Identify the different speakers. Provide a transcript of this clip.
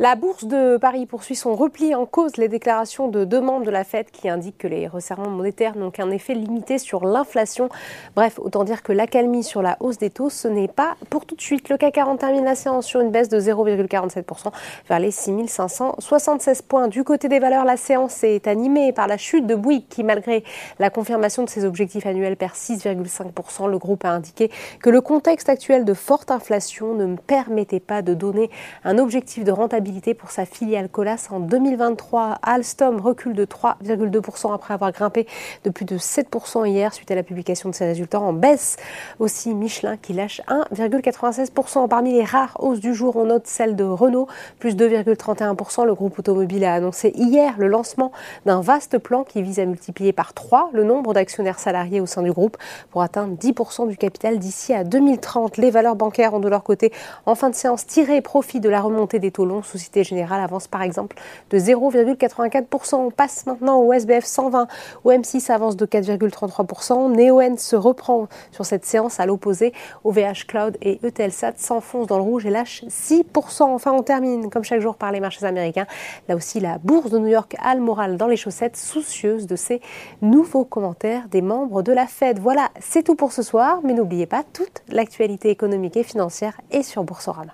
Speaker 1: La bourse de Paris poursuit son repli en cause les déclarations de deux membres de la Fed qui indiquent que les resserrements monétaires n'ont qu'un effet limité sur l'inflation. Bref, autant dire que l'accalmie sur la hausse des taux, ce n'est pas pour tout de suite. Le CAC 40 termine la séance sur une baisse de 0,47% vers les 6576 points. Du côté des valeurs, la séance est animée par la chute de Bouygues qui, malgré la confirmation de ses objectifs annuels, perd 6,5%. Le groupe a indiqué que le contexte actuel de forte inflation ne permettait pas de donner un objectif de rentabilité pour sa filiale Colas en 2023. Alstom recule de 3,2% après avoir grimpé de plus de 7% hier suite à la publication de ses résultats en baisse. Aussi Michelin qui lâche 1,96%. Parmi les rares hausses du jour, on note celle de Renault, plus 2,31%. Le groupe automobile a annoncé hier le lancement d'un vaste plan qui vise à multiplier par 3 le nombre d'actionnaires salariés au sein du groupe pour atteindre 10% du capital d'ici à 2030. Les valeurs bancaires ont de leur côté en fin de séance tiré profit de la remontée des taux longs Société Générale avance par exemple de 0,84%. On passe maintenant au SBF 120 où M6 avance de 4,33%. Neoen se reprend sur cette séance à l'opposé. OVH Cloud et Eutelsat s'enfoncent dans le rouge et lâchent 6%. Enfin, on termine comme chaque jour par les marchés américains. Là aussi, la bourse de New York a le moral dans les chaussettes, soucieuse de ces nouveaux commentaires des membres de la Fed. Voilà, c'est tout pour ce soir, mais n'oubliez pas, toute l'actualité économique et financière est sur Boursorama.